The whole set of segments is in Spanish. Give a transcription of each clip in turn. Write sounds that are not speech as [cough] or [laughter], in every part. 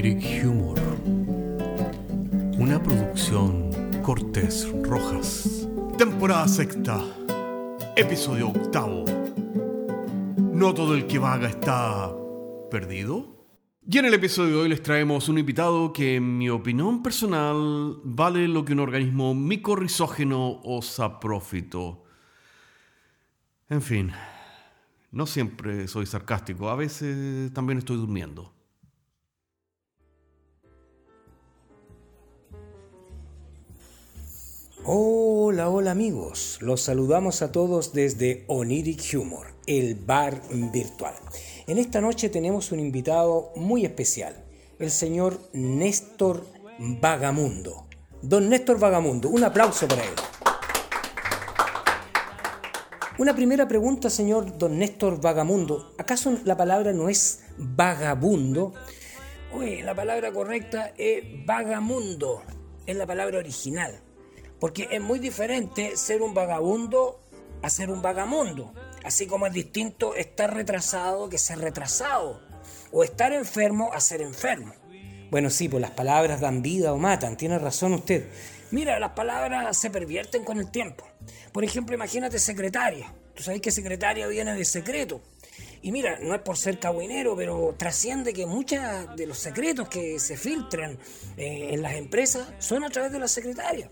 Oniric Humor. Una producción Cortés Rojas. Temporada sexta. Episodio octavo. No todo el que vaga está perdido. Y en el episodio de hoy les traemos un invitado que, en mi opinión personal, vale lo que un organismo micorrizógeno o saprófito. En fin, no siempre soy sarcástico, a veces también estoy durmiendo. Hola, hola amigos, los saludamos a todos desde Oniric Humor, el bar virtual. En esta noche tenemos un invitado muy especial, el señor Néstor Vagamundo. Don Néstor Vagamundo, un aplauso para él. Una primera pregunta, señor Don Néstor Vagamundo. ¿Acaso la palabra no es vagabundo? Uy, la palabra correcta es vagamundo. Es la palabra original. Porque es muy diferente ser un vagabundo a ser un vagamundo. Así como es distinto estar retrasado que ser retrasado. O estar enfermo a ser enfermo. Bueno, sí, pues las palabras dan vida o matan. Tiene razón usted. Mira, las palabras se pervierten con el tiempo. Por ejemplo, imagínate secretaria. Tú sabes que secretaria viene de secreto. Y mira, no es por ser cabuinero, pero trasciende que muchos de los secretos que se filtran eh, en las empresas son a través de la secretaria.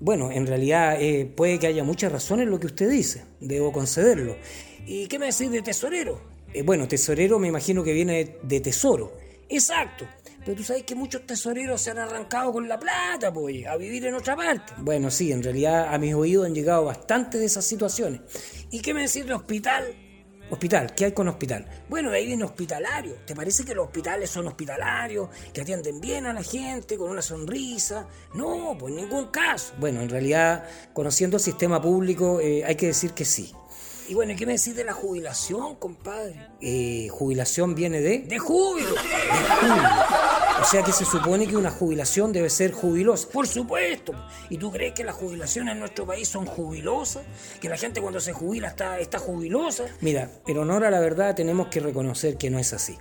Bueno, en realidad eh, puede que haya muchas razones en lo que usted dice, debo concederlo. ¿Y qué me decís de tesorero? Eh, bueno, tesorero me imagino que viene de tesoro. Exacto. Pero tú sabes que muchos tesoreros se han arrancado con la plata, pues, a vivir en otra parte. Bueno, sí, en realidad a mis oídos han llegado bastante de esas situaciones. ¿Y qué me decís de hospital? Hospital, ¿qué hay con hospital? Bueno, ahí viene hospitalario. ¿Te parece que los hospitales son hospitalarios, que atienden bien a la gente, con una sonrisa? No, pues en ningún caso. Bueno, en realidad, conociendo el sistema público, eh, hay que decir que sí. Y bueno, ¿qué me decís de la jubilación, compadre? Eh, ¿Jubilación viene de? De júbilo. De júbilo. O sea que se supone que una jubilación debe ser jubilosa. Por supuesto. ¿Y tú crees que las jubilaciones en nuestro país son jubilosas? ¿Que la gente cuando se jubila está, está jubilosa? Mira, pero honor a la verdad tenemos que reconocer que no es así.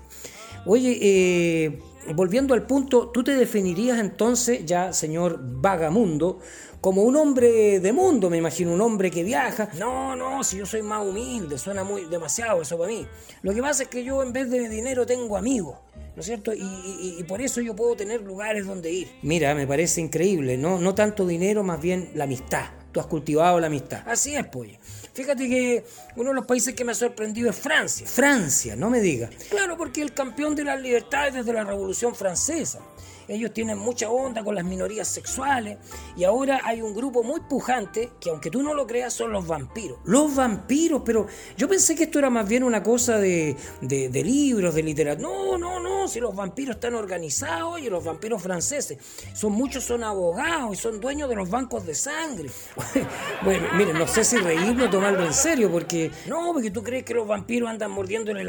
Oye, eh, volviendo al punto, ¿tú te definirías entonces, ya señor vagamundo, como un hombre de mundo, me imagino, un hombre que viaja. No, no, si yo soy más humilde, suena muy demasiado eso para mí. Lo que pasa es que yo en vez de dinero tengo amigos. ¿No es cierto? Y, por eso yo puedo tener lugares donde ir. Mira, me parece increíble, ¿no? No tanto dinero, más bien la amistad. Tú has cultivado la amistad. Así es, pues. Fíjate que uno de los países que me ha sorprendido es Francia. Francia, no me digas. Claro, porque el campeón de las libertades desde la Revolución Francesa ellos tienen mucha onda con las minorías sexuales y ahora hay un grupo muy pujante que aunque tú no lo creas son los vampiros. Los vampiros, pero yo pensé que esto era más bien una cosa de, de, libros, de literatura. No, no, no, si los vampiros están organizados y los vampiros franceses, son muchos son abogados y son dueños de los bancos de sangre. [laughs] bueno, miren, no sé si reírme o tomarlo en serio porque... No, porque tú crees que los vampiros andan mordiéndole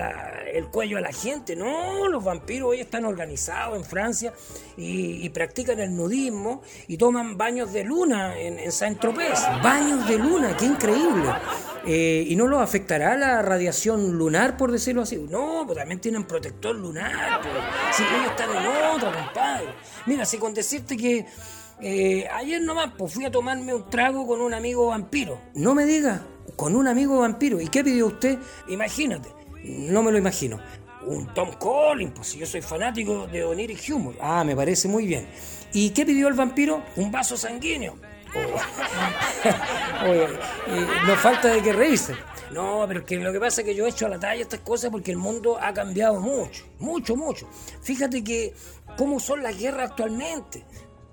el cuello a la gente. No, los vampiros hoy están organizados en Francia y, practican el nudismo y toman baños de luna en, Saint-Tropez. Baños de luna, qué increíble. Eh, ¿Y no los afectará la radiación lunar, por decirlo así? No, pues también tienen protector lunar. Pues. Si ellos están en otra, compadre. Mira, si con decirte que eh, ayer nomás pues fui a tomarme un trago con un amigo vampiro. No me diga, con un amigo vampiro. ¿Y qué pidió usted? Imagínate, no me lo imagino un Tom Collins, pues yo soy fanático de Oniric Humor. Ah, me parece muy bien. ¿Y qué pidió el vampiro? Un vaso sanguíneo. Oh. [laughs] No falta de que reírse. No, pero que lo que pasa es que yo he hecho a la talla estas cosas porque el mundo ha cambiado mucho, mucho, mucho. Fíjate que cómo son las guerras actualmente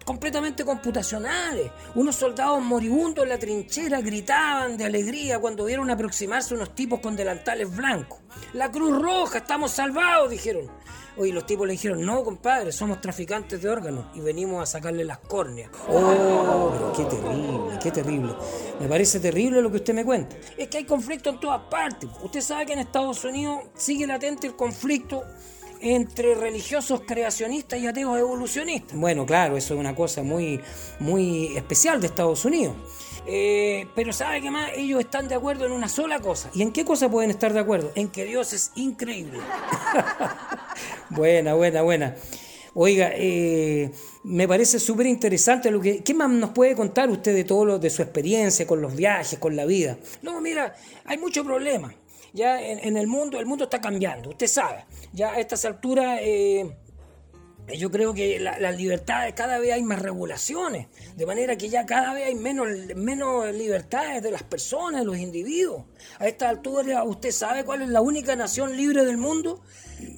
completamente computacionales. Unos soldados moribundos en la trinchera gritaban de alegría cuando vieron aproximarse unos tipos con delantales blancos. La Cruz Roja, estamos salvados, dijeron. Oye, los tipos le dijeron, no, compadre, somos traficantes de órganos y venimos a sacarle las córneas. Oh, pero qué terrible, qué terrible. Me parece terrible lo que usted me cuenta. Es que hay conflicto en todas partes. Usted sabe que en Estados Unidos sigue latente el conflicto entre religiosos creacionistas y ateos evolucionistas. Bueno, claro, eso es una cosa muy, muy especial de Estados Unidos. Eh, pero ¿sabe qué más? Ellos están de acuerdo en una sola cosa. ¿Y en qué cosa pueden estar de acuerdo? En que Dios es increíble. [laughs] buena, buena, buena. Oiga, eh, me parece súper interesante lo que... ¿Qué más nos puede contar usted de todo lo de su experiencia con los viajes, con la vida? No, mira, hay muchos problemas. Ya en, el mundo, el mundo está cambiando, usted sabe. Ya a estas alturas... Eh, yo creo que las libertades, cada vez hay más regulaciones, de manera que ya cada vez hay menos, menos libertades de las personas, de los individuos. A esta altura, ¿usted sabe cuál es la única nación libre del mundo?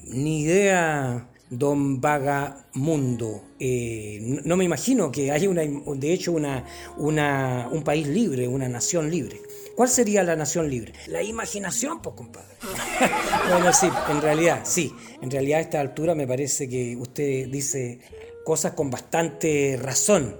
Ni idea, don Vagamundo. Eh, no me imagino que haya, una, de hecho, una, una, un país libre, una nación libre. ¿Cuál sería la nación libre? La imaginación, pues, compadre. [laughs] bueno, sí, en realidad, sí. En realidad a esta altura me parece que usted dice cosas con bastante razón.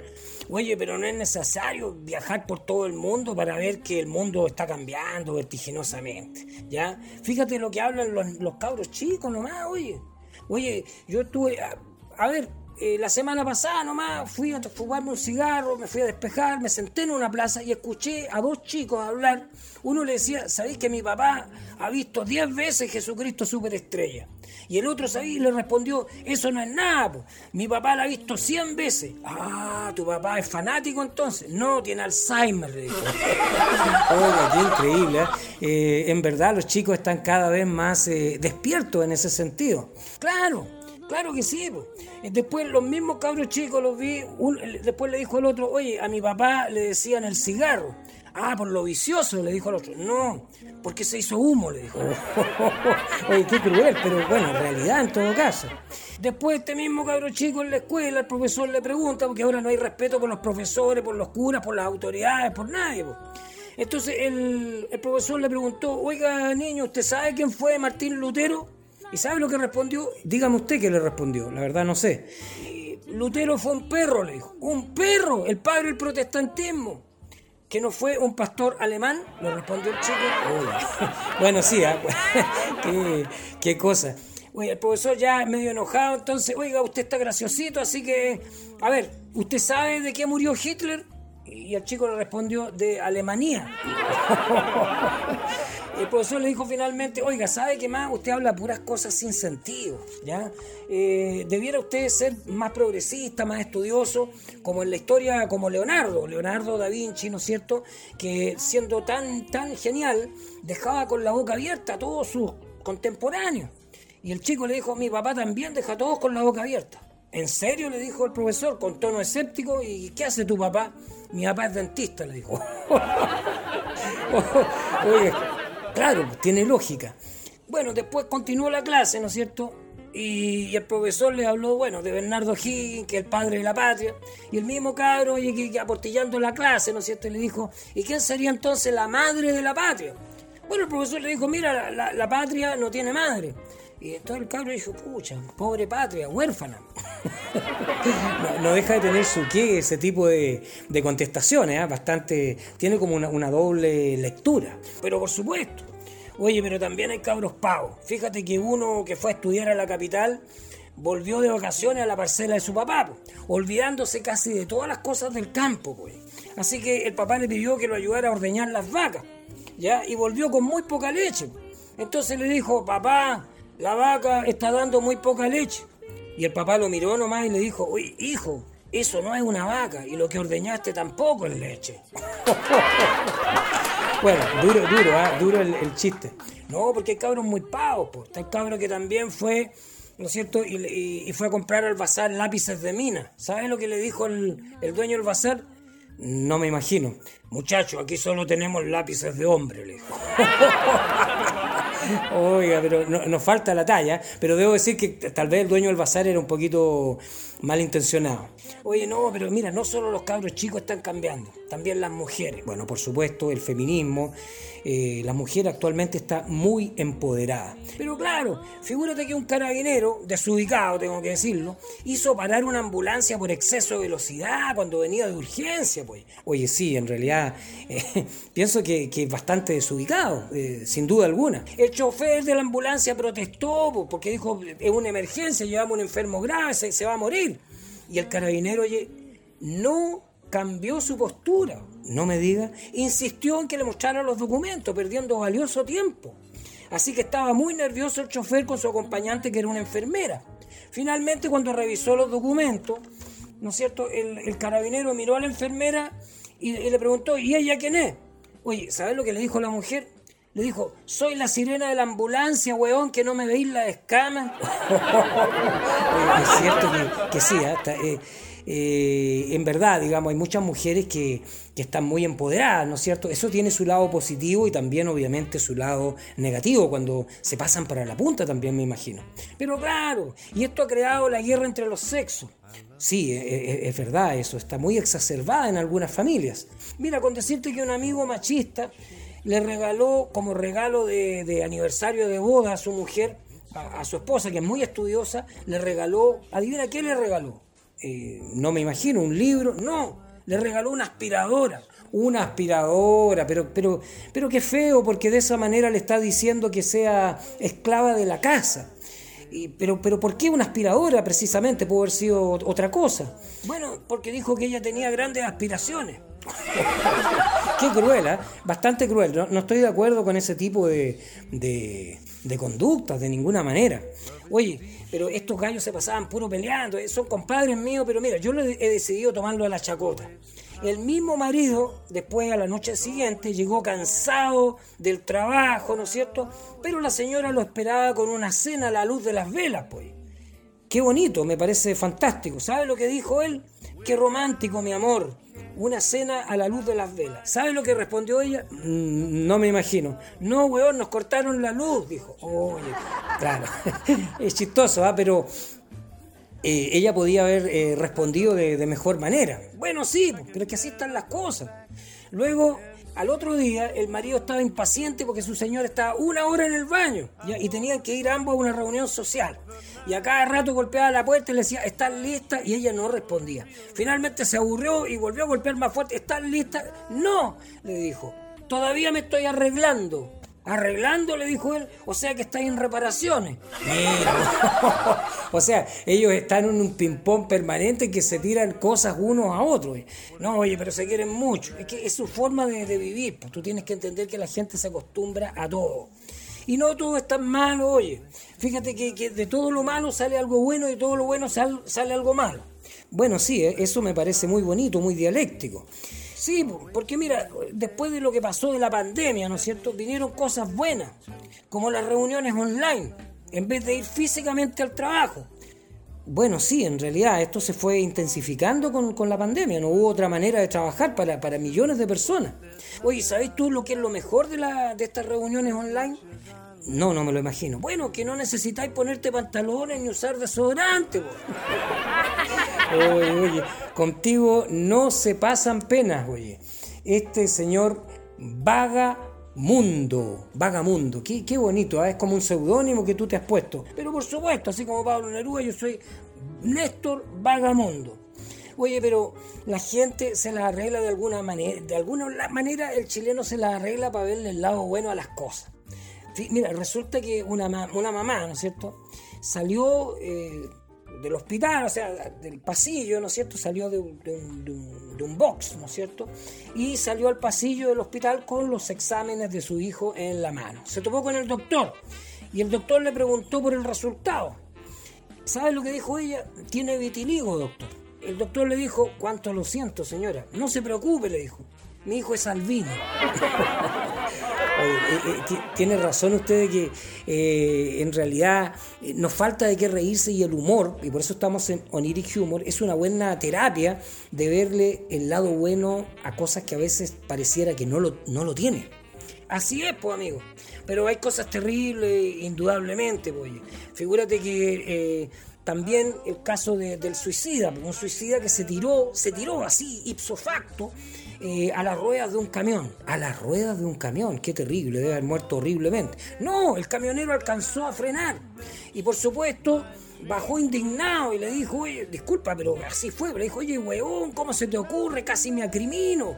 Oye, pero no es necesario viajar por todo el mundo para ver que el mundo está cambiando vertiginosamente, ¿ya? Fíjate lo que hablan los, cabros chicos nomás, oye. Oye, yo estuve, a ver, eh, la semana pasada nomás fui a fumarme un cigarro, me fui a despejar, me senté en una plaza y escuché a dos chicos hablar. Uno le decía, ¿sabéis que mi papá ha visto diez veces Jesucristo superestrella? Y el otro, ¿sabéis? Le respondió, eso no es nada, mi papá la ha visto cien veces. Ah, tu papá es fanático entonces. No, tiene Alzheimer, le dijo. [laughs] Oiga, qué increíble. ¿eh? Eh, en verdad los chicos están cada vez más despiertos en ese sentido. Claro. Claro que sí. Después los mismos cabros chicos los vi, después le dijo el otro, oye, a mi papá le decían el cigarro. Ah, por lo vicioso, le dijo el otro. No, porque se hizo humo, le dijo. [laughs] oye, qué cruel, pero bueno, en realidad en todo caso. Después este mismo cabro chico en la escuela, el profesor le pregunta, porque ahora no hay respeto por los profesores, por los curas, por las autoridades, por nadie. Entonces el, el profesor le preguntó, oiga niño, ¿usted sabe quién fue Martín Lutero? ¿Y sabe lo que respondió? Dígame usted qué le respondió, la verdad no sé. Lutero fue un perro, le dijo. Un perro, el padre del protestantismo. ¿Que no fue un pastor alemán? Le respondió el chico. [laughs] bueno, sí, ¿ah? [laughs] ¿Qué, qué cosa. Oye, el profesor ya medio enojado, entonces, oiga, usted está graciosito, así que, a ver, ¿usted sabe de qué murió Hitler? Y el chico le respondió, de Alemania. [laughs] el profesor le dijo finalmente, oiga, ¿sabe qué más? Usted habla puras cosas sin sentido, ¿ya? Eh, debiera usted ser más progresista, más estudioso, como en la historia, como Leonardo, Leonardo da Vinci, ¿no es cierto? Que siendo tan, tan genial, dejaba con la boca abierta a todos sus contemporáneos. Y el chico le dijo, mi papá también deja a todos con la boca abierta. ¿En serio? le dijo el profesor con tono escéptico. ¿Y qué hace tu papá? Mi papá es dentista, le dijo. [laughs] Oye, Claro, tiene lógica. Bueno, después continuó la clase, ¿no es cierto? Y, el profesor le habló, bueno, de Bernardo Higgins, que es el padre de la patria, y el mismo cabro, oye, que, aportillando la clase, ¿no es cierto? Y le dijo, ¿y quién sería entonces la madre de la patria? Bueno, el profesor le dijo, mira, la, patria no tiene madre. Y entonces el cabro dijo, pucha, pobre patria, huérfana. [laughs] no, deja de tener su qué, ese tipo de, contestaciones, ¿eh? bastante, tiene como una, una doble lectura. Pero por supuesto, Oye, pero también hay cabros pavos. Fíjate que uno que fue a estudiar a la capital volvió de vacaciones a la parcela de su papá, olvidándose casi de todas las cosas del campo. Pues. Así que el papá le pidió que lo ayudara a ordeñar las vacas, ¿ya? Y volvió con muy poca leche. Entonces le dijo, papá, la vaca está dando muy poca leche. Y el papá lo miró nomás y le dijo, oye, hijo, eso no es una vaca y lo que ordeñaste tampoco es leche. [laughs] Bueno, duro, duro, ¿ah? duro el, chiste. No, porque hay cabros muy pavos, pues. Está el cabro que también fue, ¿no es cierto? Y, fue a comprar al bazar lápices de mina. ¿Sabes lo que le dijo el, el dueño del bazar? No me imagino. Muchacho, aquí solo tenemos lápices de hombre, le dijo. [laughs] Oiga, pero nos falta la talla, pero debo decir que tal vez el dueño del bazar era un poquito malintencionado. Oye, no, pero mira, no solo los cabros chicos están cambiando, también las mujeres. Bueno, por supuesto, el feminismo, eh, la mujer actualmente está muy empoderada. Pero claro, figúrate que un carabinero, desubicado, tengo que decirlo, hizo parar una ambulancia por exceso de velocidad cuando venía de urgencia, pues. Oye, sí, en realidad, eh, [laughs] pienso que, es bastante desubicado, eh, sin duda alguna. El chofer de la ambulancia protestó porque dijo, es una emergencia, llevamos un enfermo grave, se va a morir. Y el carabinero, oye, no cambió su postura. No me diga, insistió en que le mostrara los documentos, perdiendo valioso tiempo. Así que estaba muy nervioso el chofer con su acompañante, que era una enfermera. Finalmente, cuando revisó los documentos, ¿no es cierto? El, carabinero miró a la enfermera y, le preguntó, ¿y ella quién es? Oye, ¿sabes lo que le dijo la mujer? Le dijo, soy la sirena de la ambulancia, weón, que no me veis la escama. [laughs] es cierto que, sí, hasta, ¿eh? Eh, en verdad, digamos, hay muchas mujeres que, están muy empoderadas, ¿no es cierto? Eso tiene su lado positivo y también obviamente su lado negativo, cuando se pasan para la punta también me imagino. Pero claro, y esto ha creado la guerra entre los sexos. Sí, e, e, es, verdad eso, está muy exacerbada en algunas familias. Mira, con decirte que un amigo machista le regaló como regalo de, aniversario de boda a su mujer, a, a, su esposa, que es muy estudiosa, le regaló, adivina qué le regaló, eh, no me imagino, un libro, no, le regaló una aspiradora, una aspiradora, pero, pero, pero qué feo, porque de esa manera le está diciendo que sea esclava de la casa. Y, pero, pero ¿por qué una aspiradora precisamente? Pudo haber sido otra cosa. Bueno, porque dijo que ella tenía grandes aspiraciones. [laughs] qué cruel, ¿eh? bastante cruel. No, estoy de acuerdo con ese tipo de, de, conductas de ninguna manera. Oye, pero estos gallos se pasaban puro peleando, eh, son compadres míos, pero mira, yo he decidido tomarlo a la chacota. El mismo marido, después a la noche siguiente, llegó cansado del trabajo, ¿no es cierto? Pero la señora lo esperaba con una cena a la luz de las velas, pues. Qué bonito, me parece fantástico. ¿Sabe lo que dijo él? Qué romántico, mi amor una cena a la luz de las velas. ¿Sabe lo que respondió ella? Mm, no me imagino. No, weón, nos cortaron la luz, dijo. Oye, claro, [laughs] es chistoso, ¿ah? Pero eh, ella podía haber eh, respondido de, de, mejor manera. Bueno, sí, pero es que así están las cosas. Luego al otro día, el marido estaba impaciente porque su señora estaba una hora en el baño y tenían que ir ambos a una reunión social. Y a cada rato golpeaba la puerta y le decía, ¿están listas? Y ella no respondía. Finalmente se aburrió y volvió a golpear más fuerte, ¿están listas? No, le dijo, todavía me estoy arreglando. Arreglando, le dijo él, o sea que está en reparaciones. Mira, [laughs] o sea, ellos están en un ping-pong permanente que se tiran cosas unos a otros. No, oye, pero se quieren mucho. Es que es su forma de, vivir. Pues tú tienes que entender que la gente se acostumbra a todo. Y no todo es tan malo, oye. Fíjate que, de todo lo malo sale algo bueno y de todo lo bueno sale algo malo. Bueno, sí, eh, eso me parece muy bonito, muy dialéctico. Sí, porque mira, después de lo que pasó de la pandemia, ¿no es cierto? Vinieron cosas buenas, como las reuniones online, en vez de ir físicamente al trabajo. Bueno, sí, en realidad esto se fue intensificando con, la pandemia, no hubo otra manera de trabajar para, para millones de personas. Oye, ¿sabes tú lo que es lo mejor de, la, de estas reuniones online? No, no me lo imagino. Bueno, que no necesitáis ponerte pantalones ni usar desodorante. Oye, oye, contigo no se pasan penas, oye. Este señor Vagamundo, Vagamundo, qué, qué bonito, ¿eh? es como un seudónimo que tú te has puesto. Pero por supuesto, así como Pablo Neruda, yo soy Néstor Vagamundo. Oye, pero la gente se la arregla de alguna manera, de alguna manera el chileno se la arregla para verle el lado bueno a las cosas. Mira, resulta que una, una mamá, ¿no es cierto? Salió eh, del hospital, o sea, del pasillo, ¿no es cierto? Salió de un, de, un, box, ¿no es cierto? Y salió al pasillo del hospital con los exámenes de su hijo en la mano. Se topó con el doctor y el doctor le preguntó por el resultado. ¿Sabe lo que dijo ella? Tiene vitiligo, doctor. El doctor le dijo, cuánto lo siento, señora. No se preocupe, le dijo. Mi hijo es albino. [laughs] Eh, eh, tiene razón usted de que eh, en realidad nos falta de qué reírse y el humor, y por eso estamos en Oniric Humor, es una buena terapia de verle el lado bueno a cosas que a veces pareciera que no lo, no lo tiene. Así es, pues amigo. Pero hay cosas terribles, indudablemente, pues. Figúrate que también el caso del suicida, un suicida que se tiró, se tiró así, ipso facto, eh, a las ruedas de un camión. A las ruedas de un camión, qué terrible, debe haber muerto horriblemente. No, el camionero alcanzó a frenar. Y por supuesto, bajó indignado y le dijo, oye, disculpa, pero así fue. le dijo, oye, weón, ¿cómo se te ocurre? Casi me acrimino.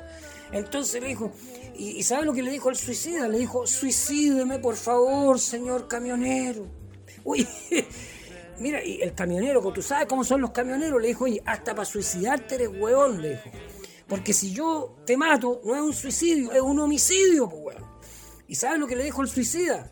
Entonces le dijo, ¿y, ¿y sabe lo que le dijo el suicida? Le dijo, suicídeme, por favor, señor camionero. Uy, [laughs] mira, y el camionero, tú sabes cómo son los camioneros, le dijo, oye, hasta para suicidarte eres huevón, le dijo. Porque si yo te mato, no es un suicidio, es un homicidio, pues, weón. ¿Y sabes lo que le dijo el suicida?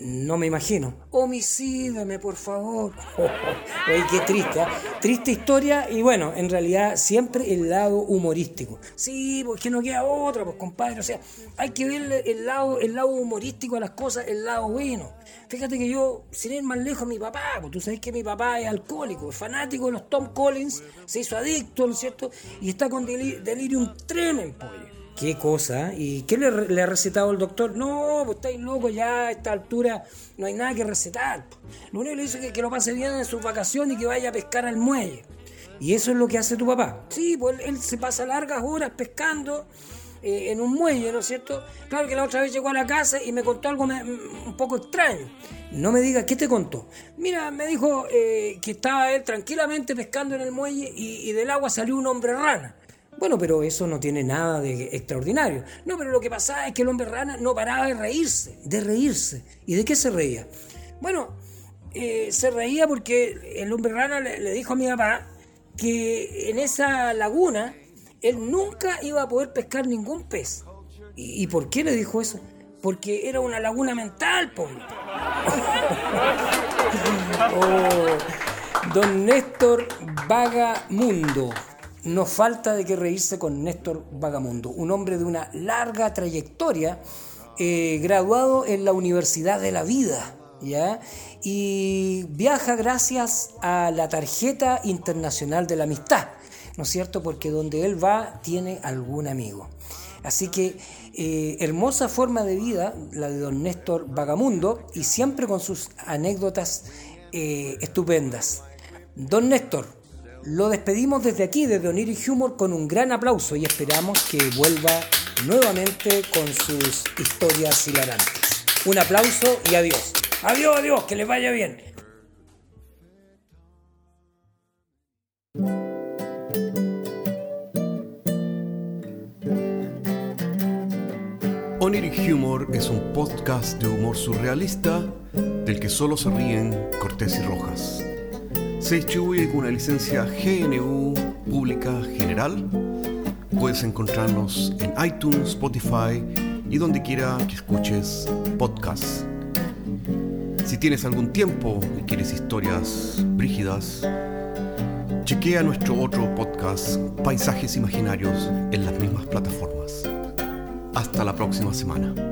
No me imagino. Homicídame, por favor. [laughs] Oye, qué triste. ¿eh? Triste historia y bueno, en realidad siempre el lado humorístico. Sí, porque no queda otra, pues compadre. O sea, hay que ver el lado, el lado humorístico de las cosas, el lado bueno. Fíjate que yo, sin ir más lejos, mi papá, pues tú sabes que mi papá es alcohólico, es fanático de los Tom Collins, se hizo adicto, ¿no es cierto? Y está con delirium tremendo, pues. ¿Qué cosa? ¿Y qué le, ha recetado el doctor? No, pues estáis locos ya a esta altura, no hay nada que recetar. Lo único que le dice es que, lo pase bien en sus vacaciones y que vaya a pescar al muelle. Y eso es lo que hace tu papá. Sí, pues él, se pasa largas horas pescando eh, en un muelle, ¿no es cierto? Claro que la otra vez llegó a la casa y me contó algo un poco extraño. No me diga, ¿qué te contó? Mira, me dijo eh, que estaba él tranquilamente pescando en el muelle y del agua salió un hombre rana. Bueno, pero eso no tiene nada de extraordinario. No, pero lo que pasaba es que el hombre rana no paraba de reírse, de reírse. ¿Y de qué se reía? Bueno, eh, se reía porque el hombre rana le, dijo a mi papá que en esa laguna él nunca iba a poder pescar ningún pez. ¿Y, por qué le dijo eso? Porque era una laguna mental, pobre. [laughs] oh, don Néstor Vagamundo no falta de qué reírse con Néstor Vagamundo, un hombre de una larga trayectoria, eh, graduado en la Universidad de la Vida, ¿ya? Y viaja gracias a la tarjeta internacional de la amistad, ¿no es cierto? Porque donde él va tiene algún amigo. Así que eh, hermosa forma de vida la de don Néstor Vagamundo y siempre con sus anécdotas eh, estupendas. Don Néstor, lo despedimos desde aquí, desde Oniri Humor, con un gran aplauso y esperamos que vuelva nuevamente con sus historias hilarantes. Un aplauso y adiós. Adiós, adiós, que les vaya bien. Oniric Humor es un podcast de humor surrealista del que solo se ríen Cortés y Rojas. Se distribuye con una licencia GNU Pública General. Puedes encontrarnos en iTunes, Spotify y donde quiera que escuches podcasts. Si tienes algún tiempo y quieres historias brígidas, chequea nuestro otro podcast, Paisajes Imaginarios, en las mismas plataformas. Hasta la próxima semana.